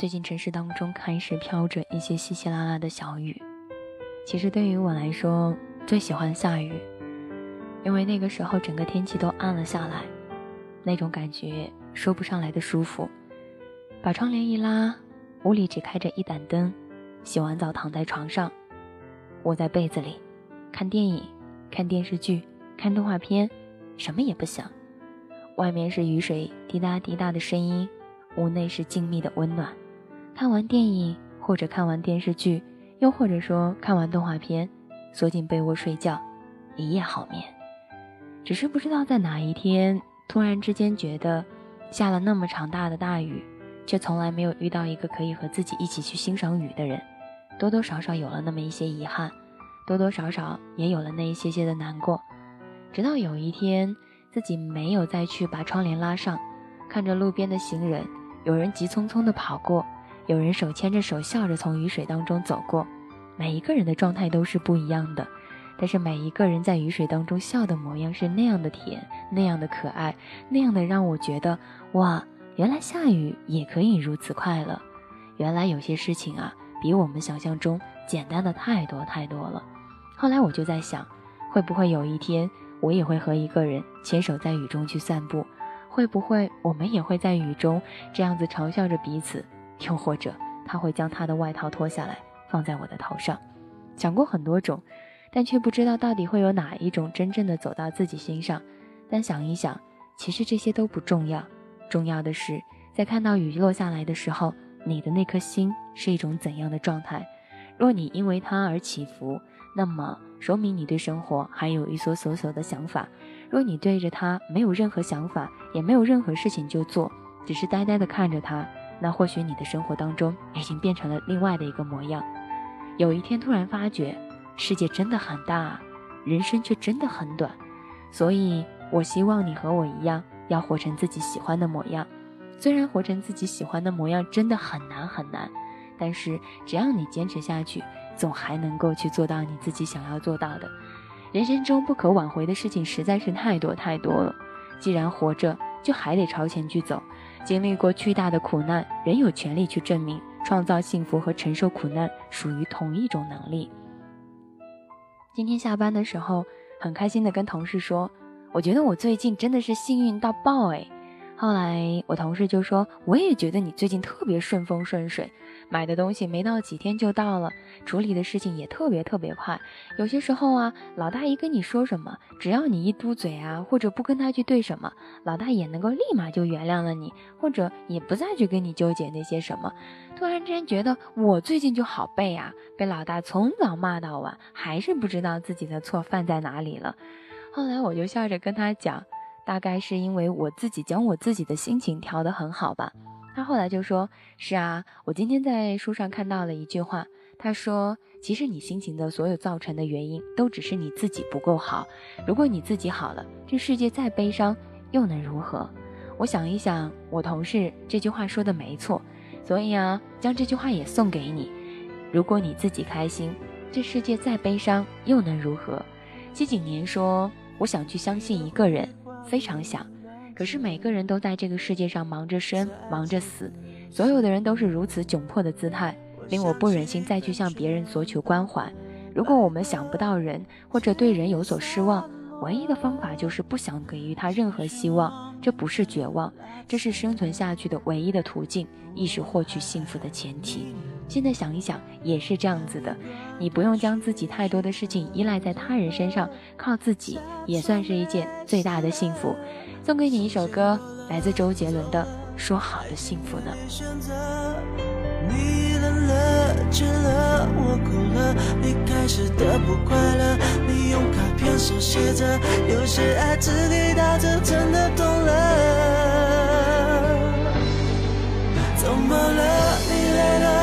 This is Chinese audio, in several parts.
最近城市当中开始飘着一些稀稀拉拉的小雨。其实对于我来说，最喜欢下雨，因为那个时候整个天气都暗了下来，那种感觉说不上来的舒服。把窗帘一拉，屋里只开着一盏灯，洗完澡躺在床上，窝在被子里，看电影、看电视剧、看动画片，什么也不想。外面是雨水滴答滴答的声音，屋内是静谧的温暖。看完电影或者看完电视剧。又或者说，看完动画片，缩进被窝睡觉，一夜好眠。只是不知道在哪一天，突然之间觉得，下了那么长大的大雨，却从来没有遇到一个可以和自己一起去欣赏雨的人，多多少少有了那么一些遗憾，多多少少也有了那一些些的难过。直到有一天，自己没有再去把窗帘拉上，看着路边的行人，有人急匆匆地跑过。有人手牵着手笑着从雨水当中走过，每一个人的状态都是不一样的，但是每一个人在雨水当中笑的模样是那样的甜，那样的可爱，那样的让我觉得哇，原来下雨也可以如此快乐，原来有些事情啊，比我们想象中简单的太多太多了。后来我就在想，会不会有一天我也会和一个人牵手在雨中去散步？会不会我们也会在雨中这样子嘲笑着彼此？又或者他会将他的外套脱下来放在我的头上，想过很多种，但却不知道到底会有哪一种真正的走到自己心上。但想一想，其实这些都不重要，重要的是在看到雨落下来的时候，你的那颗心是一种怎样的状态。若你因为它而起伏，那么说明你对生活还有一所所所的想法；若你对着它没有任何想法，也没有任何事情就做，只是呆呆地看着它。那或许你的生活当中已经变成了另外的一个模样。有一天突然发觉，世界真的很大，人生却真的很短。所以，我希望你和我一样，要活成自己喜欢的模样。虽然活成自己喜欢的模样真的很难很难，但是只要你坚持下去，总还能够去做到你自己想要做到的。人生中不可挽回的事情实在是太多太多了。既然活着，就还得朝前去走。经历过巨大的苦难，仍有权利去证明，创造幸福和承受苦难属于同一种能力。今天下班的时候，很开心的跟同事说：“我觉得我最近真的是幸运到爆诶。”后来我同事就说：“我也觉得你最近特别顺风顺水。”买的东西没到几天就到了，处理的事情也特别特别快。有些时候啊，老大一跟你说什么，只要你一嘟嘴啊，或者不跟他去对什么，老大也能够立马就原谅了你，或者也不再去跟你纠结那些什么。突然之间觉得我最近就好背啊，被老大从早骂到晚，还是不知道自己的错犯在哪里了。后来我就笑着跟他讲，大概是因为我自己将我自己的心情调得很好吧。他后来就说：“是啊，我今天在书上看到了一句话。他说，其实你心情的所有造成的原因，都只是你自己不够好。如果你自己好了，这世界再悲伤又能如何？我想一想，我同事这句话说的没错。所以啊，将这句话也送给你：如果你自己开心，这世界再悲伤又能如何？季景年说：我想去相信一个人，非常想。”可是每个人都在这个世界上忙着生，忙着死，所有的人都是如此窘迫的姿态，令我不忍心再去向别人索求关怀。如果我们想不到人，或者对人有所失望，唯一的方法就是不想给予他任何希望。这不是绝望，这是生存下去的唯一的途径，亦是获取幸福的前提。现在想一想，也是这样子的。你不用将自己太多的事情依赖在他人身上，靠自己也算是一件最大的幸福。送给你一首歌，来自周杰伦的《说好的幸福呢》。你冷了，倦了，我哭了，你开始的不快乐，你用卡片手写着，有些爱只给到这，真的懂了。怎么了？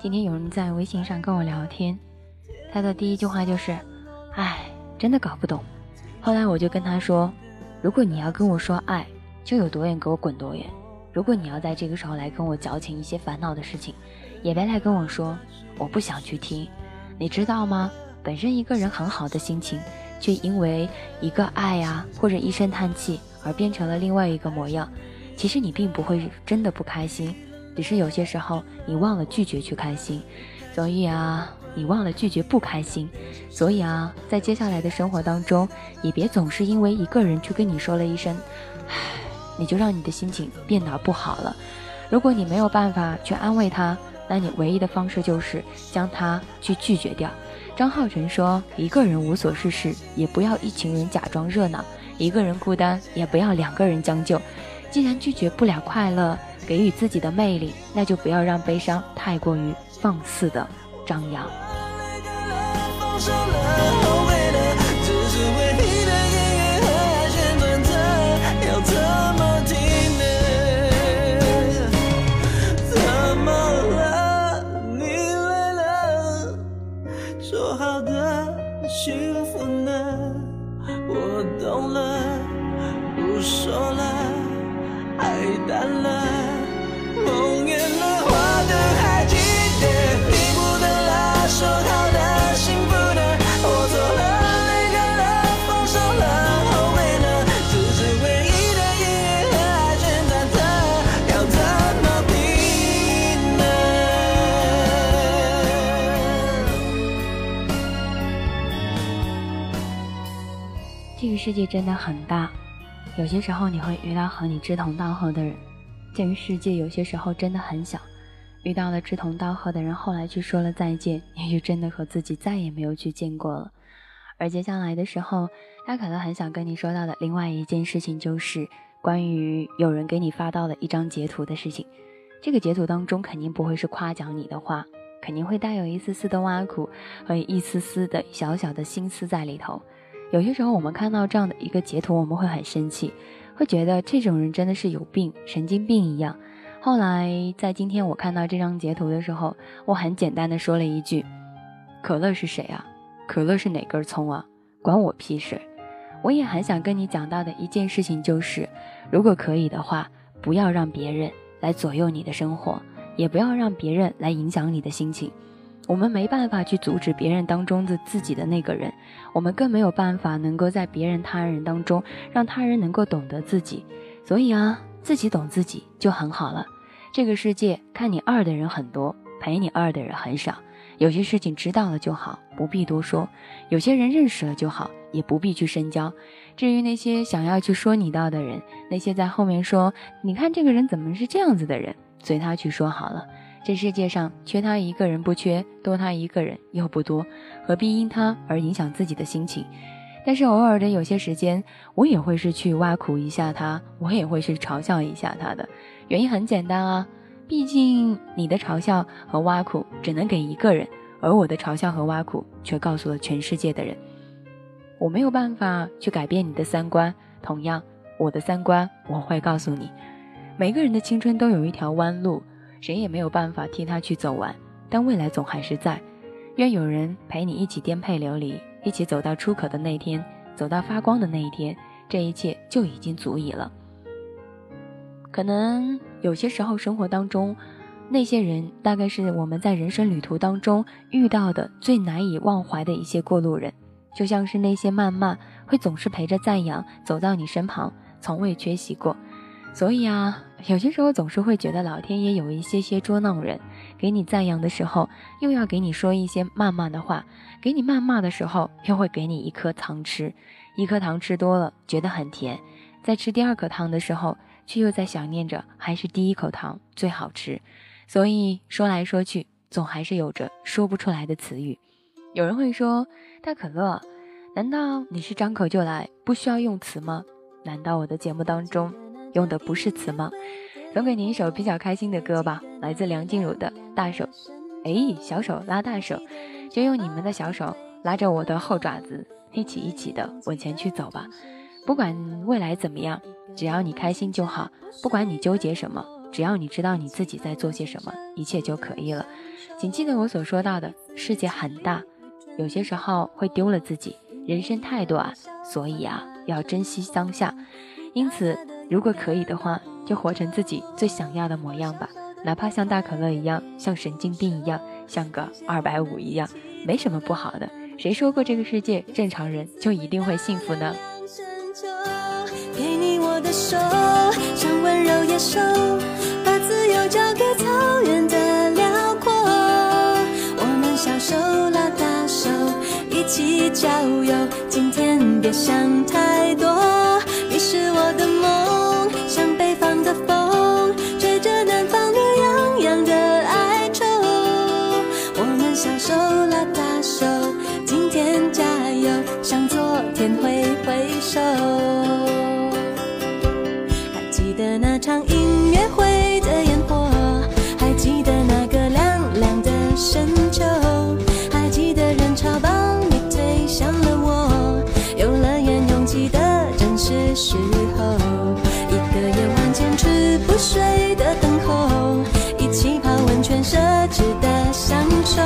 今天有人在微信上跟我聊天，他的第一句话就是：“哎，真的搞不懂。”后来我就跟他说：“如果你要跟我说爱，就有多远给我滚多远。如果你要在这个时候来跟我矫情一些烦恼的事情，也别来跟我说，我不想去听。你知道吗？”本身一个人很好的心情，却因为一个爱呀，或者一声叹气而变成了另外一个模样。其实你并不会真的不开心，只是有些时候你忘了拒绝去开心。所以啊，你忘了拒绝不开心。所以啊，在接下来的生活当中，也别总是因为一个人去跟你说了一声，唉，你就让你的心情变得不好了。如果你没有办法去安慰他，那你唯一的方式就是将他去拒绝掉。张浩晨说：“一个人无所事事，也不要一群人假装热闹；一个人孤单，也不要两个人将就。既然拒绝不了快乐，给予自己的魅力，那就不要让悲伤太过于放肆的张扬。”说了，爱淡了。世界真的很大，有些时候你会遇到和你志同道合的人。鉴于世界有些时候真的很小，遇到了志同道合的人，后来去说了再见，也就真的和自己再也没有去见过了。而接下来的时候，他可能很想跟你说到的另外一件事情，就是关于有人给你发到了一张截图的事情。这个截图当中肯定不会是夸奖你的话，肯定会带有一丝丝的挖苦和一丝丝的小小的心思在里头。有些时候，我们看到这样的一个截图，我们会很生气，会觉得这种人真的是有病，神经病一样。后来在今天我看到这张截图的时候，我很简单的说了一句：“可乐是谁啊？可乐是哪根葱啊？关我屁事！”我也很想跟你讲到的一件事情就是，如果可以的话，不要让别人来左右你的生活，也不要让别人来影响你的心情。我们没办法去阻止别人当中的自己的那个人，我们更没有办法能够在别人他人当中让他人能够懂得自己。所以啊，自己懂自己就很好了。这个世界看你二的人很多，陪你二的人很少。有些事情知道了就好，不必多说；有些人认识了就好，也不必去深交。至于那些想要去说你到的人，那些在后面说你看这个人怎么是这样子的人，随他去说好了。这世界上缺他一个人不缺，多他一个人又不多，何必因他而影响自己的心情？但是偶尔的有些时间，我也会是去挖苦一下他，我也会去嘲笑一下他的。原因很简单啊，毕竟你的嘲笑和挖苦只能给一个人，而我的嘲笑和挖苦却告诉了全世界的人。我没有办法去改变你的三观，同样，我的三观我会告诉你。每个人的青春都有一条弯路。谁也没有办法替他去走完，但未来总还是在。愿有人陪你一起颠沛流离，一起走到出口的那天，走到发光的那一天，这一切就已经足以了。可能有些时候，生活当中那些人，大概是我们在人生旅途当中遇到的最难以忘怀的一些过路人，就像是那些谩骂，会总是陪着赞扬走到你身旁，从未缺席过。所以啊，有些时候总是会觉得老天爷有一些些捉弄人，给你赞扬的时候，又要给你说一些谩骂的话；给你谩骂的时候，又会给你一颗糖吃。一颗糖吃多了，觉得很甜；在吃第二颗糖的时候，却又在想念着还是第一口糖最好吃。所以说来说去，总还是有着说不出来的词语。有人会说：“大可乐，难道你是张口就来，不需要用词吗？难道我的节目当中？”用的不是词吗？送给你一首比较开心的歌吧，来自梁静茹的《大手》。哎，小手拉大手，就用你们的小手拉着我的后爪子，一起一起的往前去走吧。不管未来怎么样，只要你开心就好。不管你纠结什么，只要你知道你自己在做些什么，一切就可以了。请记得我所说到的，世界很大，有些时候会丢了自己。人生太短，所以啊，要珍惜当下。因此，如果可以的话，就活成自己最想要的模样吧。哪怕像大可乐一样，像神经病一样，像个二百五一样，没什么不好的。谁说过这个世界正常人就一定会幸福呢？给你我的手，像温柔野兽，把自由交给草原的辽阔。我们小手拉大手，一起郊游。今天别想太多，那场音乐会的烟火，还记得那个凉凉的深秋，还记得人潮把你推向了我，游乐园拥挤的正是时候，一个夜晚坚持不睡的等候，一起泡温泉奢侈的享受，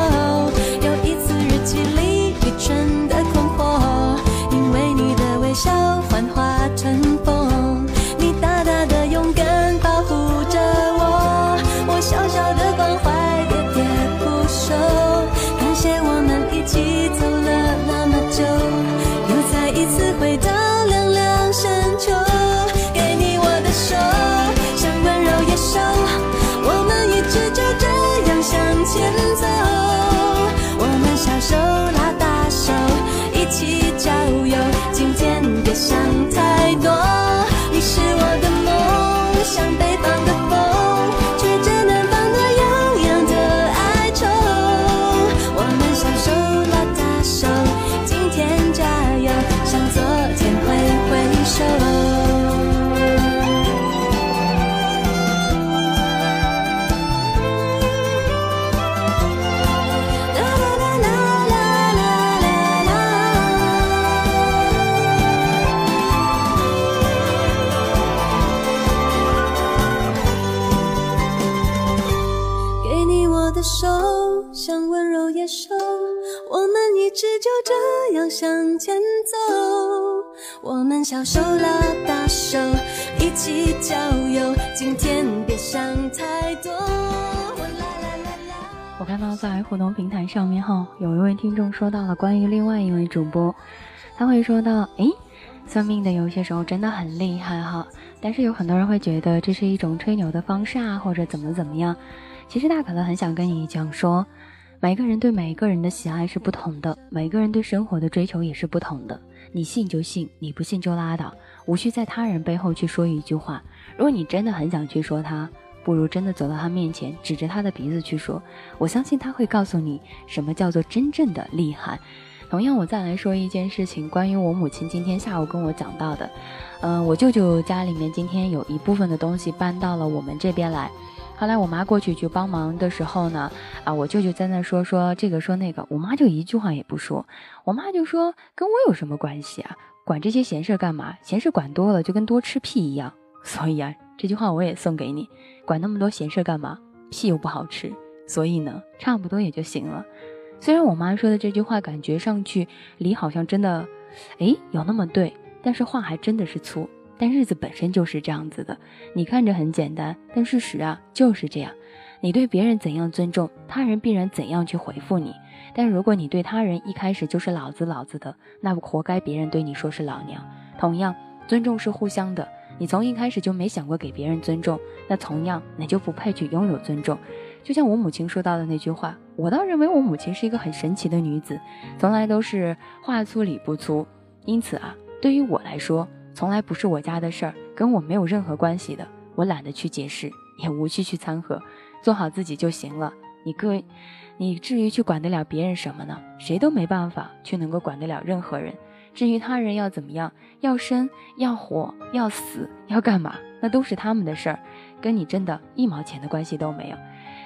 小手拉大手，一起郊游。今天别想太多。我看到在互动平台上面哈，有一位听众说到了关于另外一位主播，他会说到，诶，算命的有些时候真的很厉害哈，但是有很多人会觉得这是一种吹牛的方式啊，或者怎么怎么样。其实大可乐很想跟你讲说。每个人对每一个人的喜爱是不同的，每个人对生活的追求也是不同的。你信就信，你不信就拉倒，无需在他人背后去说一句话。如果你真的很想去说他，不如真的走到他面前，指着他的鼻子去说。我相信他会告诉你什么叫做真正的厉害。同样，我再来说一件事情，关于我母亲今天下午跟我讲到的。嗯，我舅舅家里面今天有一部分的东西搬到了我们这边来。后来我妈过去去帮忙的时候呢，啊，我舅舅在那说说这个说那个，我妈就一句话也不说。我妈就说跟我有什么关系啊？管这些闲事干嘛？闲事管多了就跟多吃屁一样。所以啊，这句话我也送给你，管那么多闲事干嘛？屁又不好吃，所以呢，差不多也就行了。虽然我妈说的这句话感觉上去理好像真的，哎，有那么对，但是话还真的是粗。但日子本身就是这样子的，你看着很简单，但事实啊就是这样。你对别人怎样尊重，他人必然怎样去回复你。但如果你对他人一开始就是老子老子的，那活该别人对你说是老娘。同样，尊重是互相的，你从一开始就没想过给别人尊重，那同样你就不配去拥有尊重。就像我母亲说到的那句话，我倒认为我母亲是一个很神奇的女子，从来都是话粗理不粗。因此啊，对于我来说。从来不是我家的事儿，跟我没有任何关系的，我懒得去解释，也无需去掺和，做好自己就行了。你个，你至于去管得了别人什么呢？谁都没办法去能够管得了任何人。至于他人要怎么样，要生要活要死要干嘛，那都是他们的事儿，跟你真的一毛钱的关系都没有。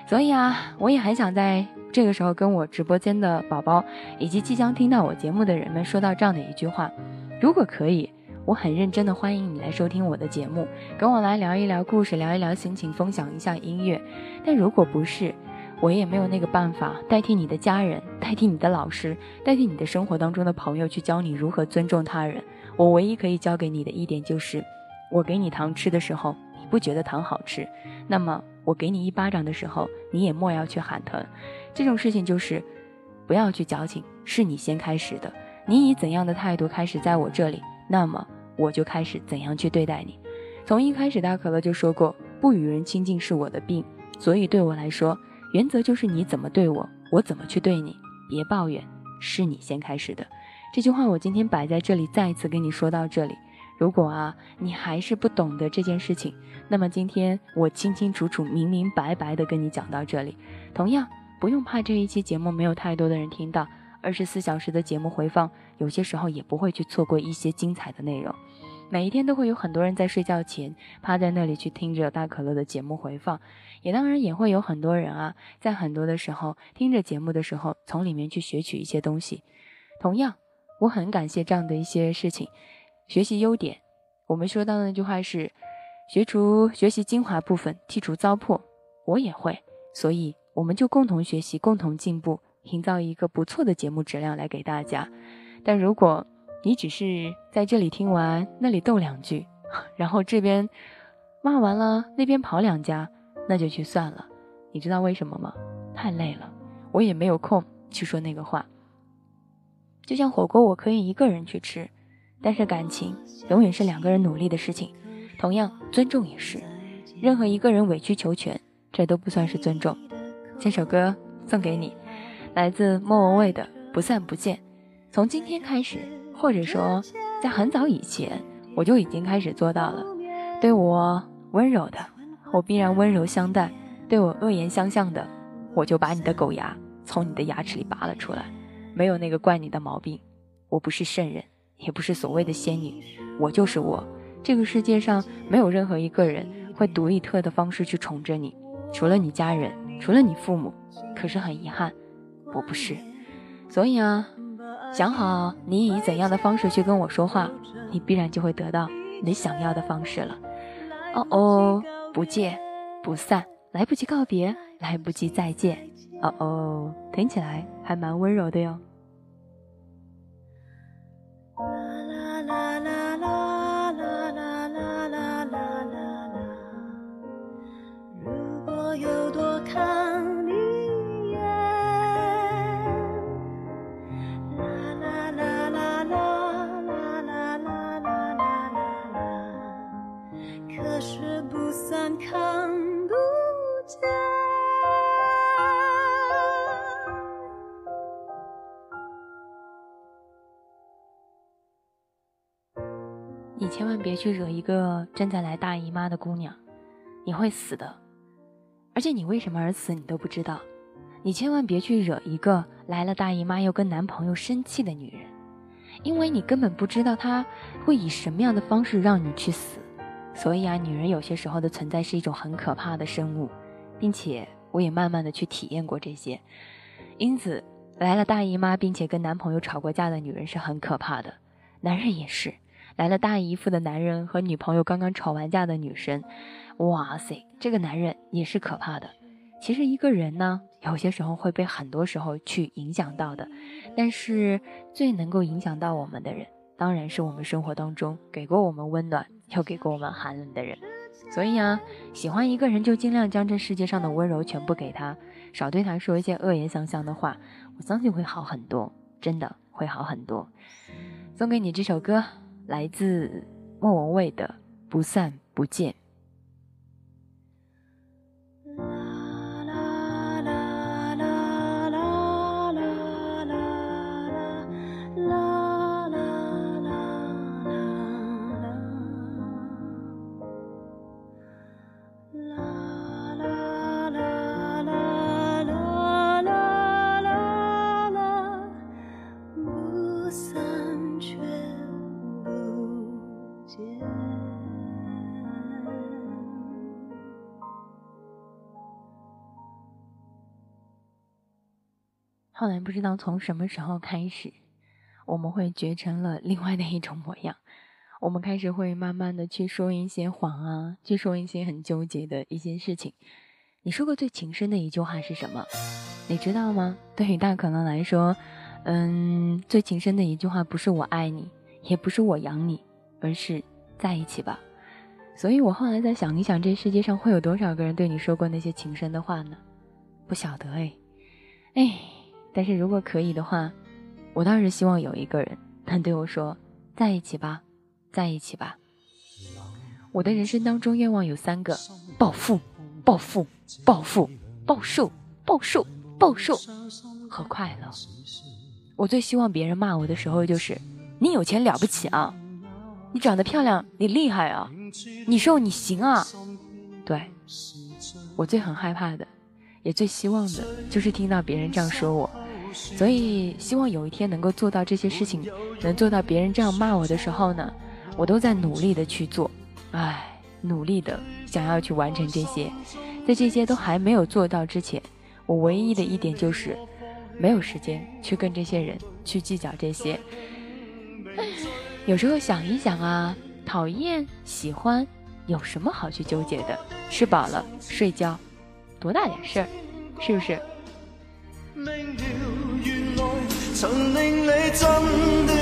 所以啊，我也很想在这个时候跟我直播间的宝宝以及即将听到我节目的人们说到这样的一句话：如果可以，我很认真的欢迎你来收听我的节目，跟我来聊一聊故事，聊一聊心情，分享一下音乐。但如果不是，我也没有那个办法代替你的家人，代替你的老师，代替你的生活当中的朋友去教你如何尊重他人。我唯一可以教给你的一点就是，我给你糖吃的时候，你不觉得糖好吃，那么。我给你一巴掌的时候，你也莫要去喊疼。这种事情就是，不要去矫情，是你先开始的。你以怎样的态度开始在我这里，那么我就开始怎样去对待你。从一开始，大可乐就说过，不与人亲近是我的病。所以对我来说，原则就是你怎么对我，我怎么去对你。别抱怨，是你先开始的。这句话我今天摆在这里，再一次跟你说到这里。如果啊，你还是不懂得这件事情，那么今天我清清楚楚、明明白白的跟你讲到这里。同样，不用怕这一期节目没有太多的人听到，二十四小时的节目回放，有些时候也不会去错过一些精彩的内容。每一天都会有很多人在睡觉前趴在那里去听着大可乐的节目回放，也当然也会有很多人啊，在很多的时候听着节目的时候，从里面去学取一些东西。同样，我很感谢这样的一些事情。学习优点，我们说到的那句话是：学除学习精华部分，剔除糟粕。我也会，所以我们就共同学习，共同进步，营造一个不错的节目质量来给大家。但如果你只是在这里听完，那里逗两句，然后这边骂完了，那边跑两家，那就去算了。你知道为什么吗？太累了，我也没有空去说那个话。就像火锅，我可以一个人去吃。但是感情永远是两个人努力的事情，同样尊重也是。任何一个人委曲求全，这都不算是尊重。这首歌送给你，来自莫文蔚的《不散不见》。从今天开始，或者说在很早以前，我就已经开始做到了。对我温柔的，我必然温柔相待；对我恶言相向的，我就把你的狗牙从你的牙齿里拔了出来。没有那个怪你的毛病，我不是圣人。也不是所谓的仙女，我就是我。这个世界上没有任何一个人会独一特的方式去宠着你，除了你家人，除了你父母。可是很遗憾，我不是。所以啊，想好你以怎样的方式去跟我说话，你必然就会得到你想要的方式了。哦哦，不见不散，来不及告别，来不及再见。哦哦，听起来还蛮温柔的哟。千万别去惹一个正在来大姨妈的姑娘，你会死的。而且你为什么而死，你都不知道。你千万别去惹一个来了大姨妈又跟男朋友生气的女人，因为你根本不知道她会以什么样的方式让你去死。所以啊，女人有些时候的存在是一种很可怕的生物，并且我也慢慢的去体验过这些。因此，来了大姨妈并且跟男朋友吵过架的女人是很可怕的，男人也是。来了大姨夫的男人和女朋友刚刚吵完架的女生，哇塞，这个男人也是可怕的。其实一个人呢，有些时候会被很多时候去影响到的，但是最能够影响到我们的人，当然是我们生活当中给过我们温暖又给过我们寒冷的人。所以啊，喜欢一个人就尽量将这世界上的温柔全部给他，少对他说一些恶言相向的话，我相信会好很多，真的会好很多。送给你这首歌。来自莫文蔚的《不散不见》。后来不知道从什么时候开始，我们会觉成了另外的一种模样。我们开始会慢慢的去说一些谎啊，去说一些很纠结的一些事情。你说过最情深的一句话是什么？你知道吗？对于大可能来说，嗯，最情深的一句话不是我爱你，也不是我养你，而是在一起吧。所以我后来在想一想，这世界上会有多少个人对你说过那些情深的话呢？不晓得哎，哎，但是如果可以的话，我倒是希望有一个人能对我说在一起吧，在一起吧。我的人生当中愿望有三个：暴富。暴富、暴富、暴瘦、暴瘦、暴瘦和快乐。我最希望别人骂我的时候，就是你有钱了不起啊，你长得漂亮，你厉害啊，你瘦你行啊。对，我最很害怕的，也最希望的，就是听到别人这样说我。所以希望有一天能够做到这些事情，能做到别人这样骂我的时候呢，我都在努力的去做。唉。努力的想要去完成这些，在这些都还没有做到之前，我唯一的一点就是没有时间去跟这些人去计较这些。有时候想一想啊，讨厌、喜欢，有什么好去纠结的？吃饱了睡觉，多大点事儿，是不是？明了，原来曾令你真的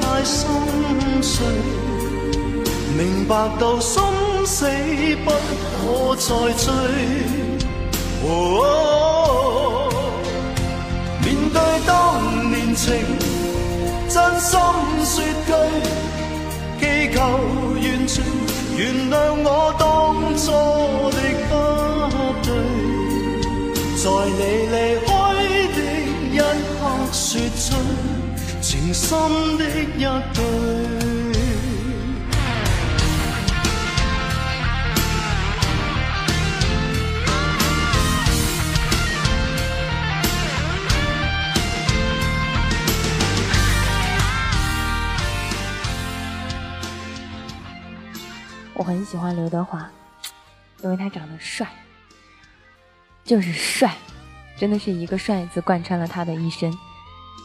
太心碎。明白到心死不可再追，面对当年情，真心说句，祈求完全原谅我当初的不对，在你离开说出情深的一句。我很喜欢刘德华，因为他长得帅，就是帅，真的是一个“帅”字贯穿了他的一生。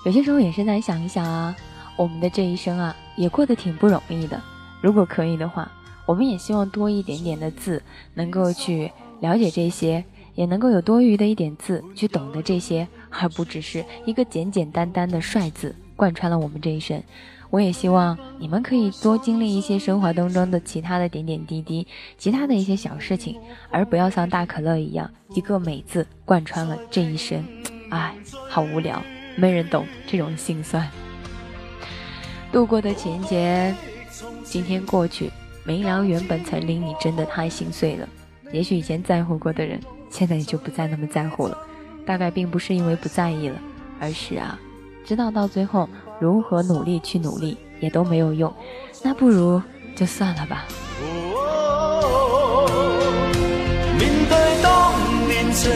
有些时候也是在想一想啊，我们的这一生啊，也过得挺不容易的。如果可以的话，我们也希望多一点点的字，能够去了解这些，也能够有多余的一点字去懂得这些，而不只是一个简简单单的“帅”字贯穿了我们这一生。我也希望你们可以多经历一些生活当中的其他的点点滴滴，其他的一些小事情，而不要像大可乐一样，一个美字贯穿了这一生。唉，好无聊，没人懂这种心酸。度过的情节，今天过去，没聊原本曾令你真的太心碎了。也许以前在乎过的人，现在也就不再那么在乎了。大概并不是因为不在意了，而是啊，知道到最后。如何努力去努力也都没有用，那不如就算了吧。面对当年情，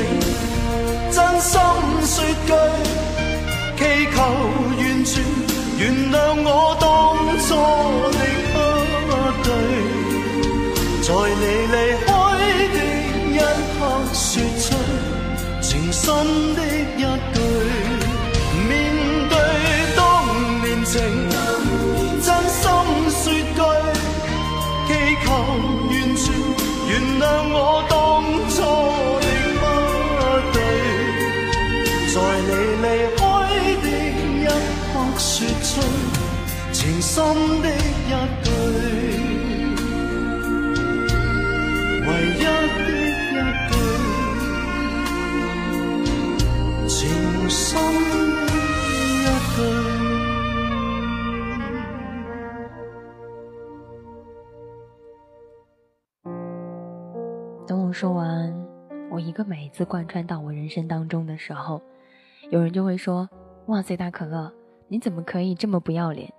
真心说句，祈求完全原谅我当初的不对，在你离开的一刻，说出情深的一句。面对当年情真心说句，祈求完全原谅我情深的一句，唯一的一句，情深的一句。说完，我一个美字贯穿到我人生当中的时候，有人就会说：“哇塞，大可乐，你怎么可以这么不要脸？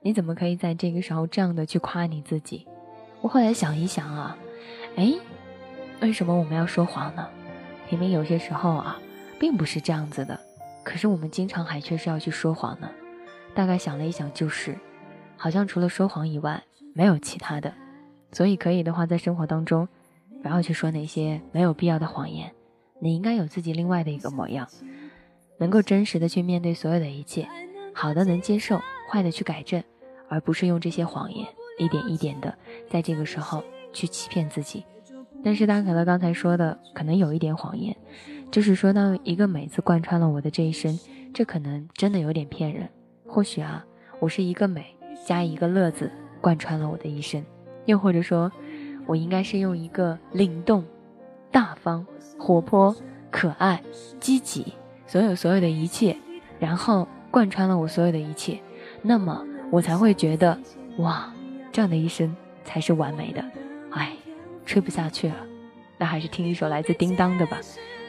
你怎么可以在这个时候这样的去夸你自己？”我后来想一想啊，哎，为什么我们要说谎呢？明明有些时候啊，并不是这样子的，可是我们经常还却是要去说谎呢。大概想了一想，就是，好像除了说谎以外，没有其他的。所以可以的话，在生活当中。不要去说那些没有必要的谎言，你应该有自己另外的一个模样。能够真实的去面对所有的一切，好的能接受，坏的去改正，而不是用这些谎言一点一点的在这个时候去欺骗自己。但是大可乐刚才说的可能有一点谎言，就是说到一个美字贯穿了我的这一生，这可能真的有点骗人。或许啊，我是一个美加一个乐字贯穿了我的一生，又或者说，我应该是用一个灵动、大方、活泼、可爱、积极，所有所有的一切，然后贯穿了我所有的一切，那么我才会觉得哇，这样的一生才是完美的。哎。吹不下去了，那还是听一首来自叮当的吧。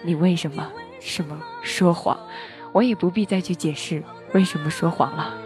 你为什么什么说谎？我也不必再去解释为什么说谎了。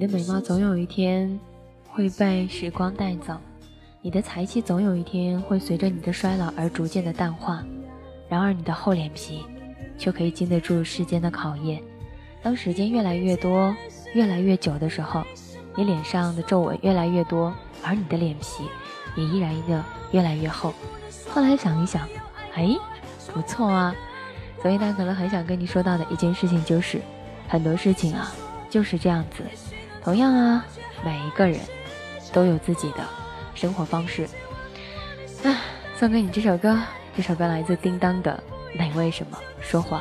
你的美貌总有一天会被时光带走，你的才气总有一天会随着你的衰老而逐渐的淡化。然而你的厚脸皮却可以经得住世间的考验。当时间越来越多、越来越久的时候，你脸上的皱纹越来越多，而你的脸皮也依然的越来越厚。后来想一想，哎，不错啊。所以大可乐很想跟你说到的一件事情就是，很多事情啊就是这样子。同样啊，每一个人都有自己的生活方式。啊，送给你这首歌，这首歌来自叮当的《你为什么说谎》。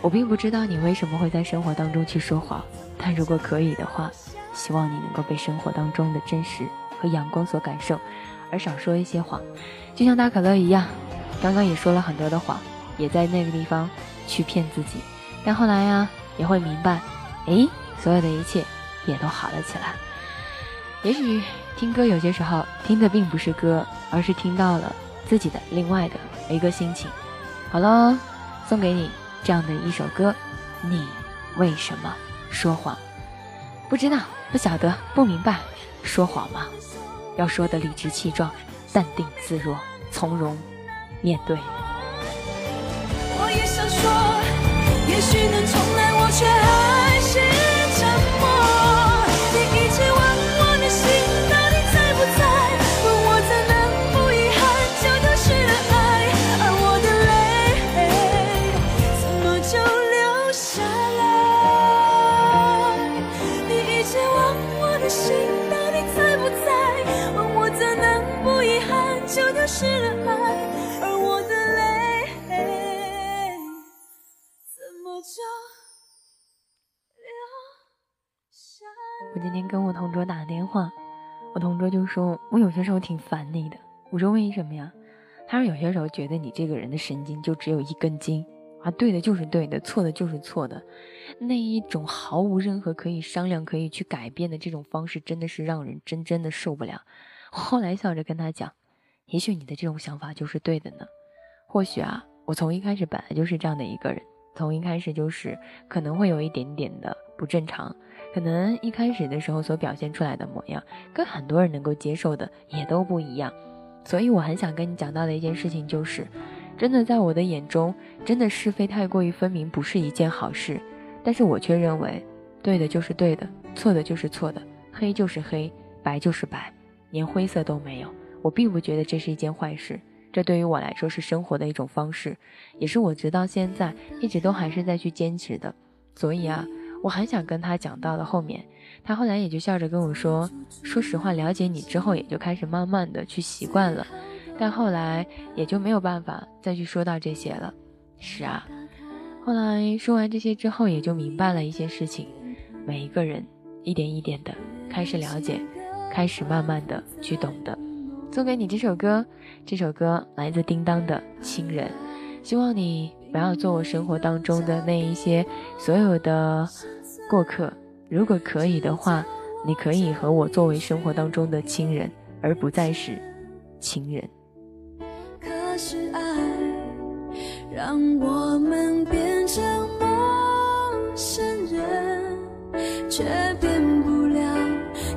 我并不知道你为什么会在生活当中去说谎，但如果可以的话，希望你能够被生活当中的真实和阳光所感受，而少说一些谎。就像大可乐一样，刚刚也说了很多的谎，也在那个地方去骗自己，但后来呀，也会明白，诶，所有的一切也都好了起来。也许听歌有些时候听的并不是歌，而是听到了自己的另外的一个心情。好了，送给你这样的一首歌，你为什么说谎？不知道，不晓得，不明白，说谎吗？要说的理直气壮，淡定自若，从容面对。我也想说，也许能重来，我却还今天跟我同桌打电话，我同桌就说我有些时候挺烦你的。我说为什么呀？他说有些时候觉得你这个人的神经就只有一根筋啊，对的就是对的，错的就是错的，那一种毫无任何可以商量、可以去改变的这种方式，真的是让人真真的受不了。后来笑着跟他讲，也许你的这种想法就是对的呢。或许啊，我从一开始本来就是这样的一个人，从一开始就是可能会有一点点的不正常。可能一开始的时候所表现出来的模样，跟很多人能够接受的也都不一样，所以我很想跟你讲到的一件事情就是，真的在我的眼中，真的是非太过于分明不是一件好事，但是我却认为，对的就是对的，错的就是错的，黑就是黑，白就是白，连灰色都没有。我并不觉得这是一件坏事，这对于我来说是生活的一种方式，也是我直到现在一直都还是在去坚持的。所以啊。我很想跟他讲到了后面，他后来也就笑着跟我说：“说实话，了解你之后，也就开始慢慢的去习惯了，但后来也就没有办法再去说到这些了。”是啊，后来说完这些之后，也就明白了一些事情。每一个人一点一点的开始了解，开始慢慢的去懂得。送给你这首歌，这首歌来自叮当的《亲人》，希望你。不要做我生活当中的那一些所有的过客。如果可以的话，你可以和我作为生活当中的亲人，而不再是情人。可是爱让我们变成陌生人，却变不了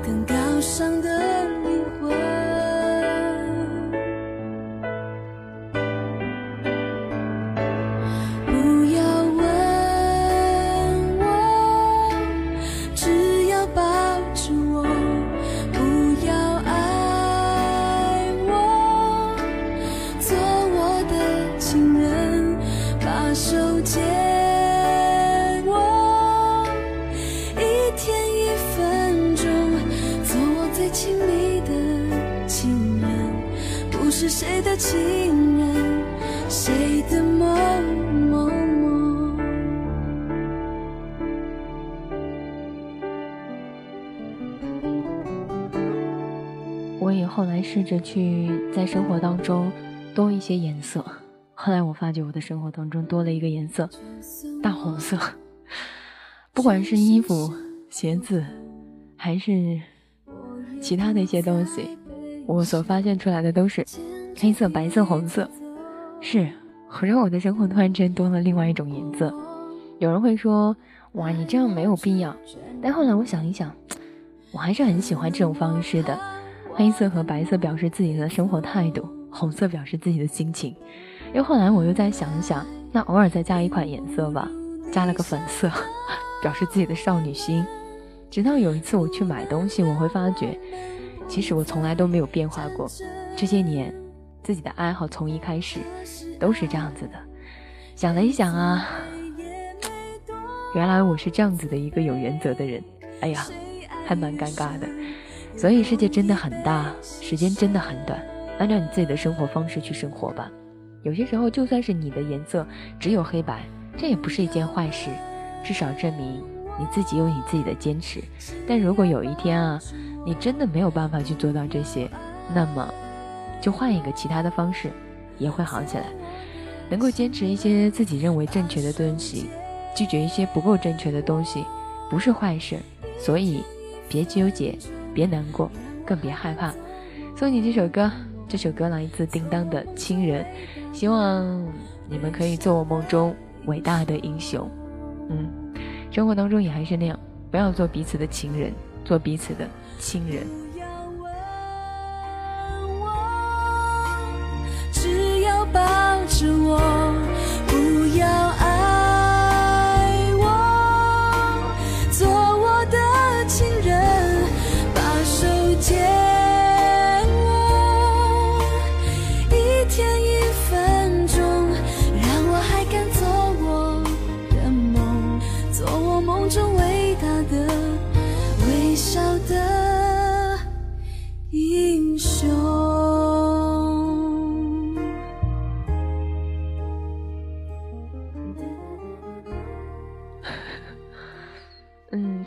更高尚的去在生活当中多一些颜色，后来我发觉我的生活当中多了一个颜色，大红色。不管是衣服、鞋子，还是其他的一些东西，我所发现出来的都是黑色、白色、红色。是，好像我的生活突然间多了另外一种颜色。有人会说：“哇，你这样没有必要。”但后来我想一想，我还是很喜欢这种方式的。黑色和白色表示自己的生活态度，红色表示自己的心情。又后来我又再想想，那偶尔再加一款颜色吧，加了个粉色，表示自己的少女心。直到有一次我去买东西，我会发觉，其实我从来都没有变化过。这些年，自己的爱好从一开始都是这样子的。想了一想啊，原来我是这样子的一个有原则的人。哎呀，还蛮尴尬的。所以世界真的很大，时间真的很短，按照你自己的生活方式去生活吧。有些时候，就算是你的颜色只有黑白，这也不是一件坏事，至少证明你自己有你自己的坚持。但如果有一天啊，你真的没有办法去做到这些，那么就换一个其他的方式，也会好起来。能够坚持一些自己认为正确的东西，拒绝一些不够正确的东西，不是坏事。所以，别纠结。别难过，更别害怕。送你这首歌，这首歌来自叮当的《亲人》，希望你们可以做我梦中伟大的英雄。嗯，生活当中也还是那样，不要做彼此的情人，做彼此的亲人。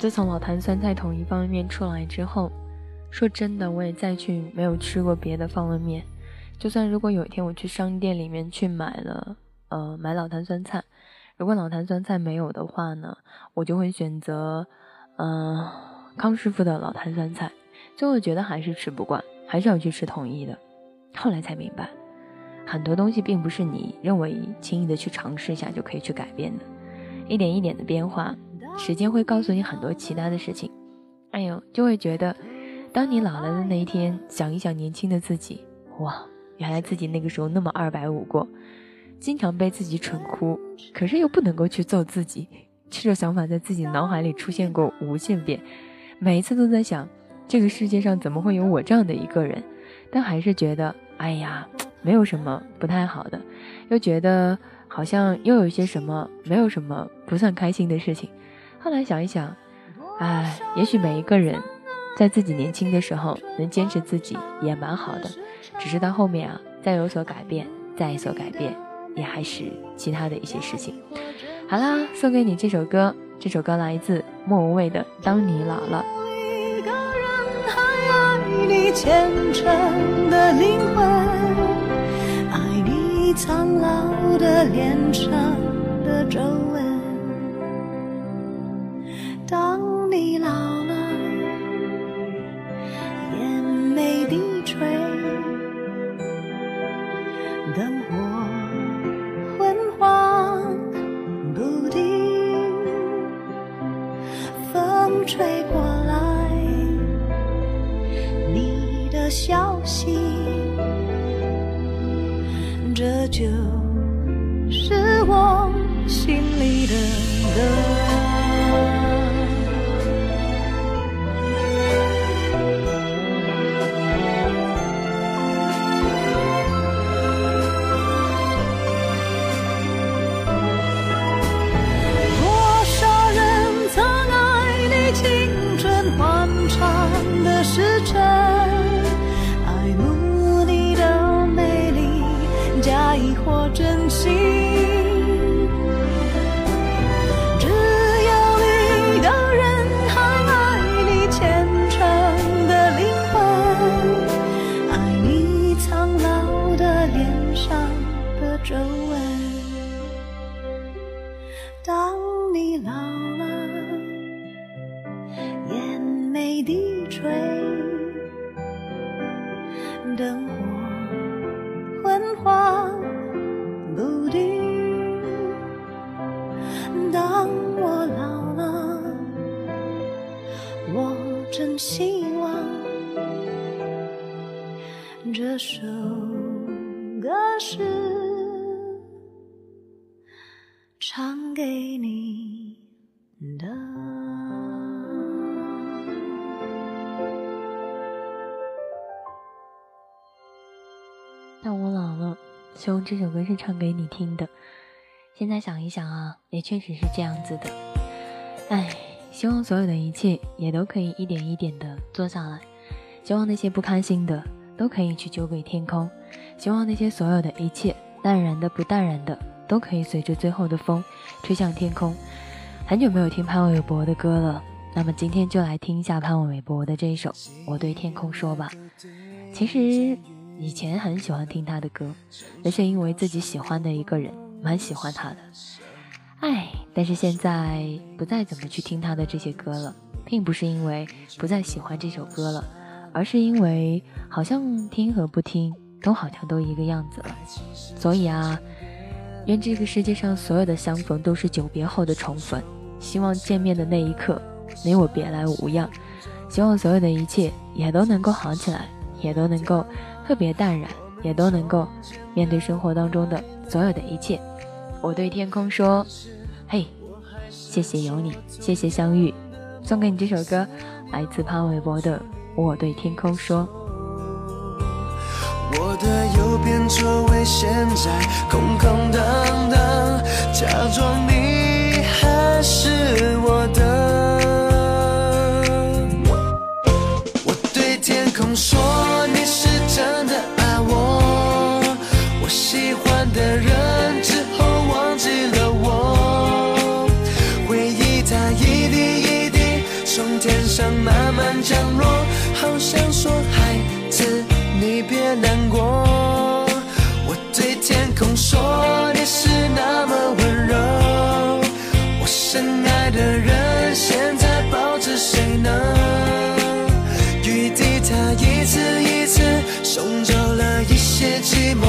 自从老坛酸菜统一方便面出来之后，说真的，我也再去没有吃过别的方便面。就算如果有一天我去商店里面去买了，呃，买老坛酸菜，如果老坛酸菜没有的话呢，我就会选择，嗯、康师傅的老坛酸菜。最后觉得还是吃不惯，还是要去吃统一的。后来才明白，很多东西并不是你认为轻易的去尝试一下就可以去改变的，一点一点的变化。时间会告诉你很多其他的事情，哎呦，就会觉得，当你老了的那一天，想一想年轻的自己，哇，原来自己那个时候那么二百五过，经常被自己蠢哭，可是又不能够去揍自己，这种想法在自己脑海里出现过无限遍，每一次都在想，这个世界上怎么会有我这样的一个人，但还是觉得，哎呀，没有什么不太好的，又觉得好像又有一些什么，没有什么不算开心的事情。后来想一想，哎，也许每一个人在自己年轻的时候能坚持自己也蛮好的，只是到后面啊，再有所改变，再有所改变，也还是其他的一些事情。好啦，送给你这首歌，这首歌来自莫文蔚的《当你老了》。一个人还爱你虔诚的灵魂，爱你苍老的脸上的皱纹。歌是唱给你听的。现在想一想啊，也确实是这样子的。唉，希望所有的一切也都可以一点一点的做下来。希望那些不开心的都可以去丢给天空。希望那些所有的一切淡然的、不淡然的，都可以随着最后的风吹向天空。很久没有听潘玮柏的歌了，那么今天就来听一下潘玮柏的这一首《我对天空说》吧。其实以前很喜欢听他的歌，那是因为自己喜欢的一个人，蛮喜欢他的。唉，但是现在不再怎么去听他的这些歌了，并不是因为不再喜欢这首歌了，而是因为好像听和不听都好像都一个样子了。所以啊，愿这个世界上所有的相逢都是久别后的重逢。希望见面的那一刻，你我别来无恙。希望所有的一切也都能够好起来，也都能够特别淡然，也都能够面对生活当中的所有的一切。我对天空说：“嘿，谢谢有你，谢谢相遇。”送给你这首歌，来自潘玮柏的《我对天空说》。我的右边座位现在空空荡荡，假装你还是我的。寂寞，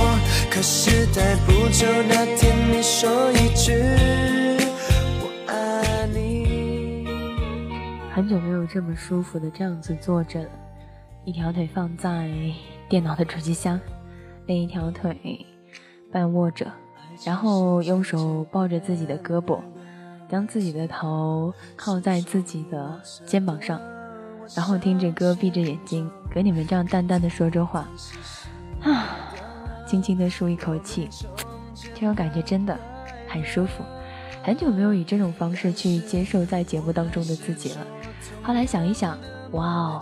可是带不走那天你说一句我爱你。很久没有这么舒服的这样子坐着了，一条腿放在。电脑的主机箱，另一条腿半卧着，然后用手抱着自己的胳膊，将自己的头靠在自己的肩膀上，然后听着歌，闭着眼睛，跟你们这样淡淡的说着话，啊，轻轻的舒一口气，这种感觉真的很舒服。很久没有以这种方式去接受在节目当中的自己了。后来想一想，哇哦，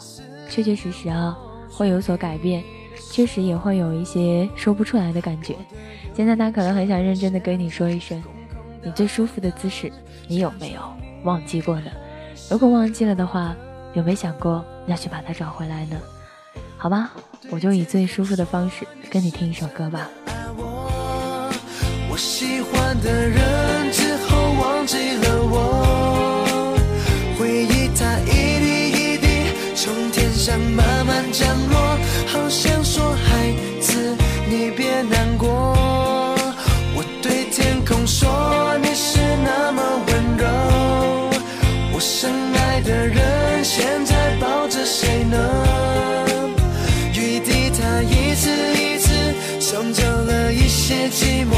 确确实实啊，会有所改变。确实也会有一些说不出来的感觉。现在他可能很想认真的跟你说一声，你最舒服的姿势，你有没有忘记过呢？如果忘记了的话，有没有想过要去把它找回来呢？好吧，我就以最舒服的方式跟你听一首歌吧。我喜欢的人寂寞，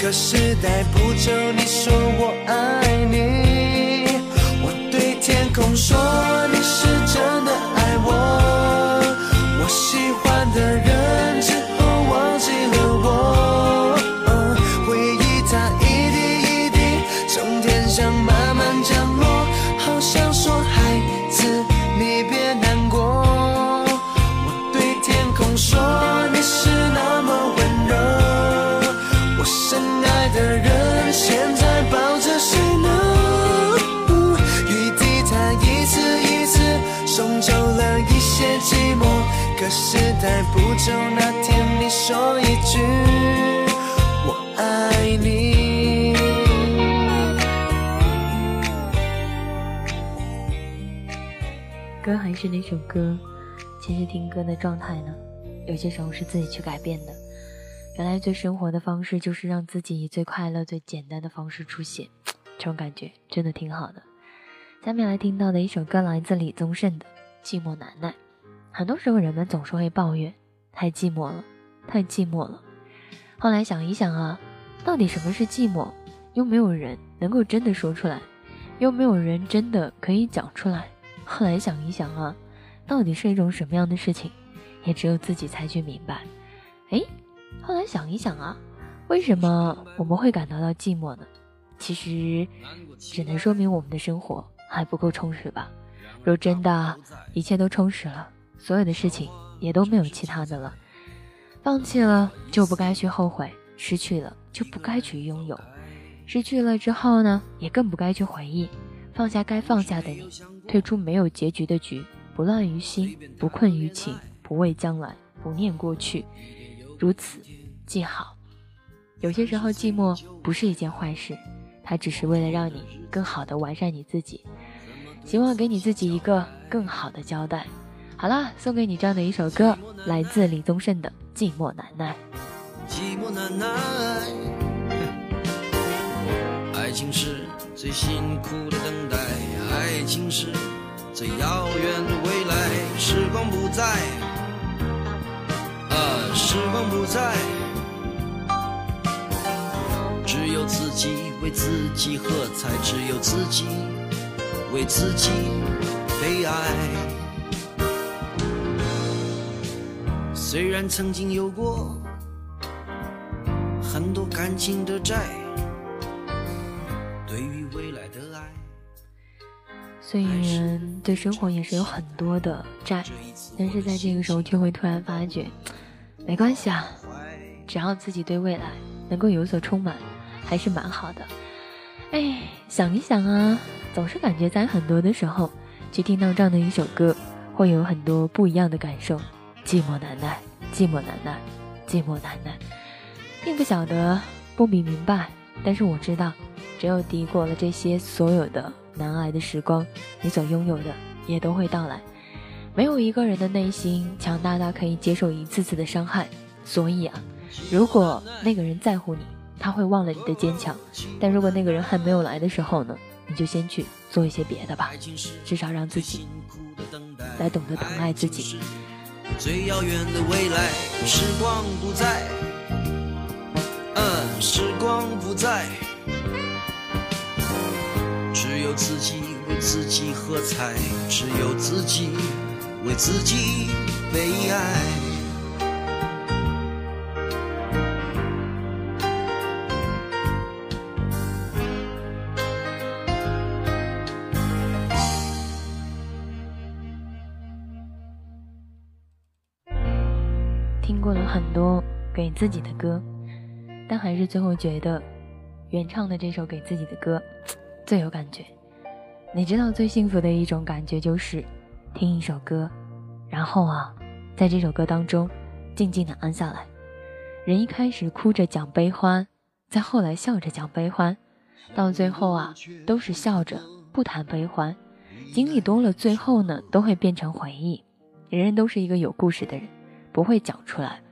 可是带不走你说我爱你。我对天空说你那天你说一句我爱你。歌还是那首歌，其实听歌的状态呢，有些时候是自己去改变的。原来最生活的方式就是让自己以最快乐、最简单的方式出现，这种感觉真的挺好的。下面来听到的一首歌来自李宗盛的《寂寞难耐》。很多时候人们总是会抱怨太寂寞了，太寂寞了。后来想一想啊，到底什么是寂寞？又没有人能够真的说出来，又没有人真的可以讲出来。后来想一想啊，到底是一种什么样的事情，也只有自己才去明白。哎，后来想一想啊，为什么我们会感到到寂寞呢？其实，只能说明我们的生活还不够充实吧。若真的一切都充实了，所有的事情也都没有其他的了。放弃了就不该去后悔，失去了就不该去拥有，失去了之后呢，也更不该去回忆。放下该放下的你，退出没有结局的局，不乱于心，不困于情，不畏将来，不念过去，如此既好。有些时候寂寞不是一件坏事，它只是为了让你更好的完善你自己，希望给你自己一个更好的交代。好啦，送给你这样的一首歌，来自李宗盛的《寂寞难耐》。寂寞难耐。爱情是最辛苦的等待，爱情是最遥远的未来。时光不再，啊，时光不再，只有自己为自己喝彩，只有自己为自己悲哀。虽然曾经有过很多感情的债，对于未来的爱，虽然对生活也是有很多的债，但是在这个时候却会突然发觉，没关系啊，只要自己对未来能够有所充满，还是蛮好的。哎，想一想啊，总是感觉在很多的时候去听到这样的一首歌，会有很多不一样的感受。寂寞难耐，寂寞难耐，寂寞难耐，并不晓得，不明明白，但是我知道，只有抵过了这些所有的难挨的时光，你所拥有的也都会到来。没有一个人的内心强大到可以接受一次次的伤害，所以啊，如果那个人在乎你，他会忘了你的坚强；但如果那个人还没有来的时候呢，你就先去做一些别的吧，至少让自己来懂得疼爱自己。最遥远的未来，时光不再，嗯，时光不再，只有自己为自己喝彩，只有自己为自己悲哀。自己的歌，但还是最后觉得原唱的这首给自己的歌 最有感觉。你知道最幸福的一种感觉就是听一首歌，然后啊，在这首歌当中静静的安下来。人一开始哭着讲悲欢，再后来笑着讲悲欢，到最后啊，都是笑着不谈悲欢。经历多了，最后呢，都会变成回忆。人人都是一个有故事的人，不会讲出来，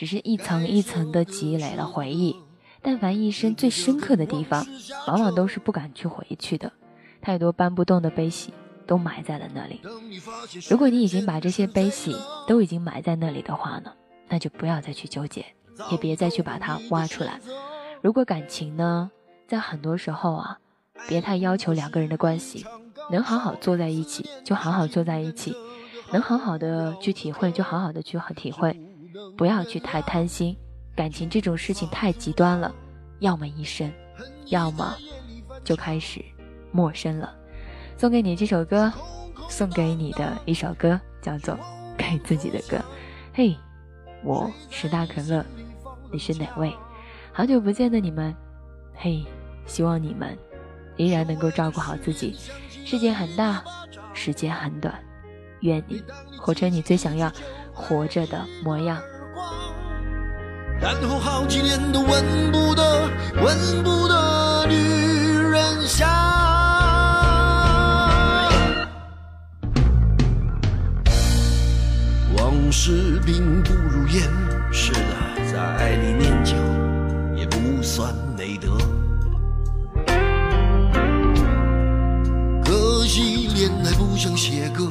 只是一层一层的积累了回忆。但凡一生最深刻的地方，往往都是不敢去回去的。太多搬不动的悲喜都埋在了那里。如果你已经把这些悲喜都已经埋在那里的话呢，那就不要再去纠结，也别再去把它挖出来。如果感情呢，在很多时候啊，别太要求两个人的关系，能好好坐在一起就好好坐在一起，能好好的去体会就好好的去体会，不要去太贪心。感情这种事情太极端了，要么一生，要么就开始陌生了。送给你这首歌，送给你的一首歌，叫做《给自己的歌》。嘿，我是大可乐，你是哪位？好久不见的你们，嘿，希望你们依然能够照顾好自己。世界很大，时间很短，愿你活成你最想要活着的模样。然后好几年都闻不得、闻不得女人香。往事并不如烟，是的，在爱里念旧也不算美德。可惜恋爱不像写歌，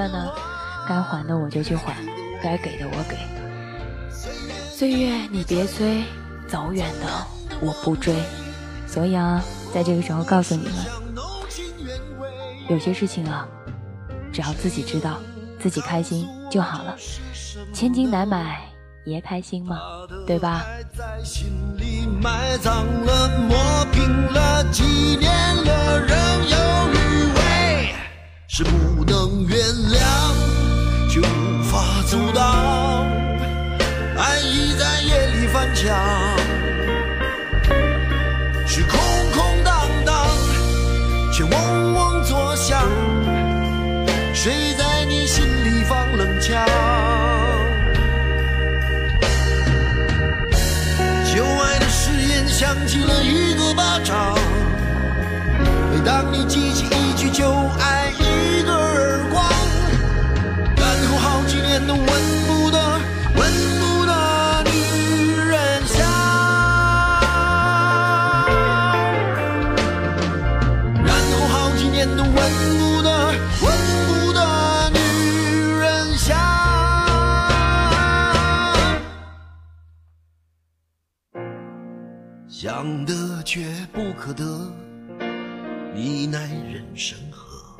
的呢，该还的我就去还，该给的我给。岁月，你别催，走远的我不追。所以啊，在这个时候告诉你们，有些事情啊，只要自己知道，自己开心就好了。千金难买爷开心嘛，对吧？是不能原谅。就无法阻挡，爱意在夜里翻墙，是空空荡荡，却嗡嗡作响。谁在你心里放冷枪？旧爱的誓言响起了一个巴掌，每当你记起一句旧爱，想得却不可得，你奈人生何？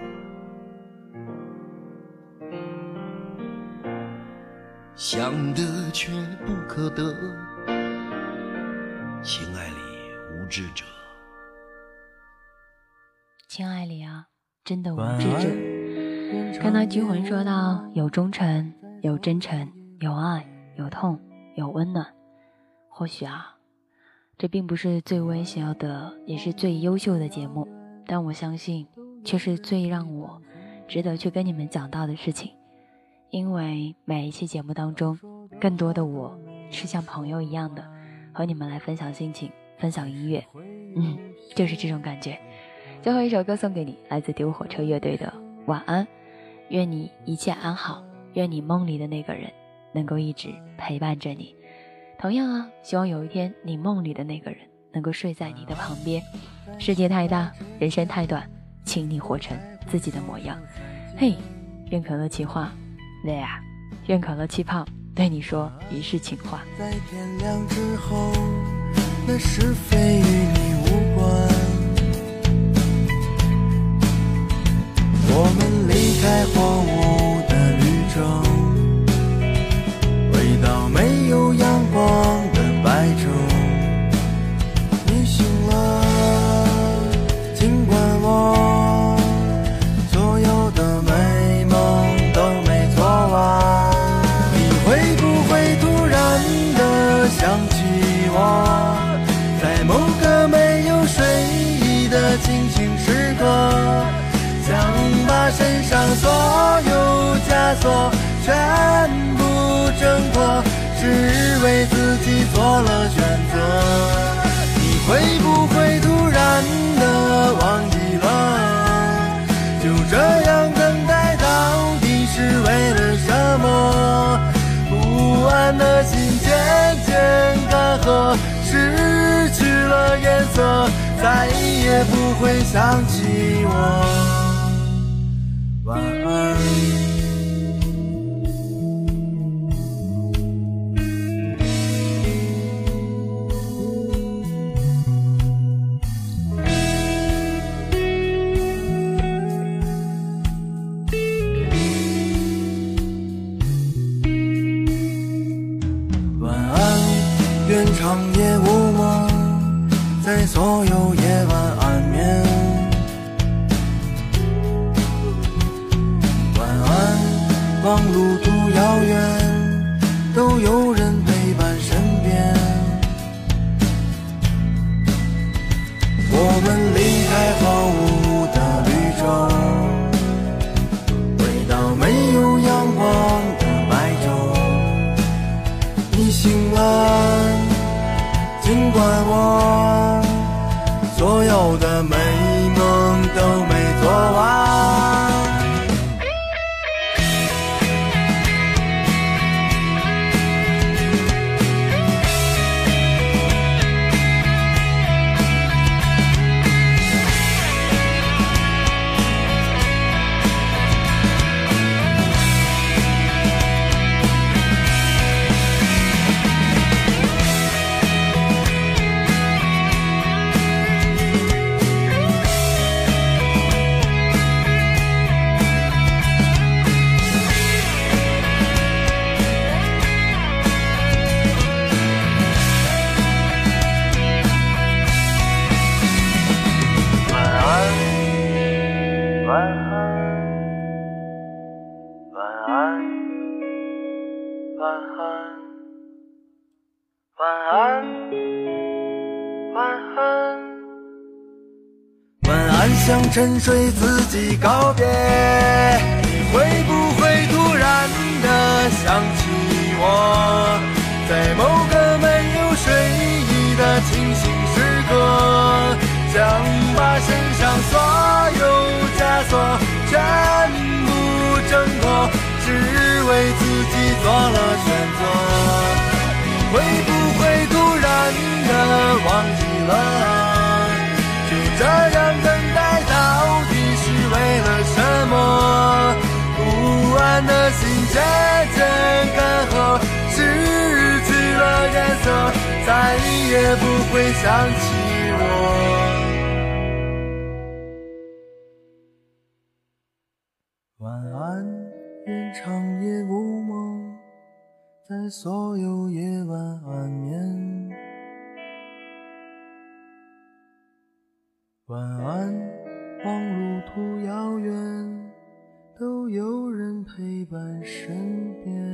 想得却不可得，情爱里无知者。情爱里啊，真的无知者。看到居魂说到有忠诚，有真诚，有爱，有痛，有温暖。或许啊，这并不是最微小的，也是最优秀的节目，但我相信，却是最让我值得去跟你们讲到的事情。因为每一期节目当中，更多的我是像朋友一样的和你们来分享心情、分享音乐，嗯，就是这种感觉。最后一首歌送给你，来自丢火车乐队的《晚安》，愿你一切安好，愿你梦里的那个人能够一直陪伴着你。同样啊，希望有一天你梦里的那个人能够睡在你的旁边。世界太大，人生太短。请你活成自己的模样。嘿，愿可乐气话，there，愿可乐气泡对你说一世情话。在天亮之后，那是非与你无关。我们离开荒芜的旅程，再也不会想起我。沉睡自己告别。你会不会突然的想起我，在某个没有睡意的清醒时刻，想把身上所有枷锁全部挣脱，只为自己做了选择。你会不会突然的忘记了？就这样等，为了什么？不安的心渐渐干涸，失去了颜色，再也不会想起我。晚安，愿长夜无梦，在所有夜晚安眠。晚安，望路途遥远，都有人陪伴身边。